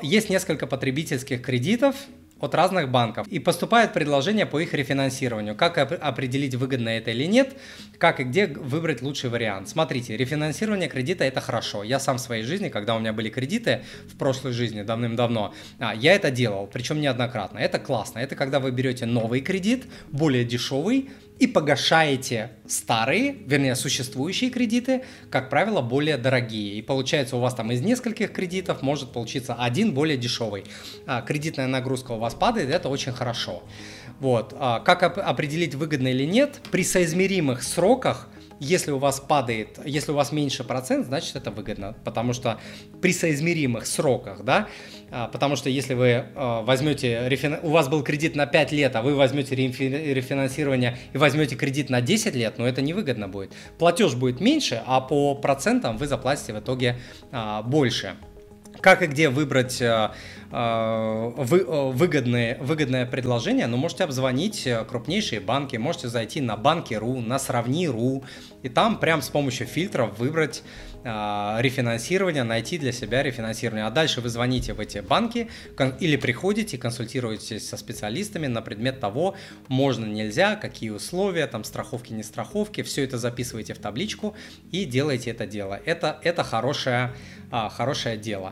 Есть несколько потребительских кредитов, от разных банков и поступает предложение по их рефинансированию. Как определить, выгодно это или нет, как и где выбрать лучший вариант. Смотрите, рефинансирование кредита это хорошо. Я сам в своей жизни, когда у меня были кредиты в прошлой жизни давным-давно, а, я это делал, причем неоднократно. Это классно. Это когда вы берете новый кредит, более дешевый, и погашаете старые, вернее, существующие кредиты, как правило, более дорогие. И получается у вас там из нескольких кредитов может получиться один более дешевый. А, кредитная нагрузка у вас падает, это очень хорошо. Вот. А, как определить выгодно или нет? При соизмеримых сроках если у вас падает, если у вас меньше процент, значит это выгодно, потому что при соизмеримых сроках, да, а, потому что если вы а, возьмете, у вас был кредит на 5 лет, а вы возьмете рефинансирование и возьмете кредит на 10 лет, ну это невыгодно будет. Платеж будет меньше, а по процентам вы заплатите в итоге а, больше. Как и где выбрать э, э, вы, э, выгодные, выгодное предложение? Ну, можете обзвонить крупнейшие банки, можете зайти на банки.ру, на сравни.ру, и там прям с помощью фильтров выбрать рефинансирование, найти для себя рефинансирование. А дальше вы звоните в эти банки или приходите, консультируетесь со специалистами на предмет того, можно, нельзя, какие условия, там страховки, не страховки, все это записываете в табличку и делаете это дело. Это, это хорошее, хорошее дело.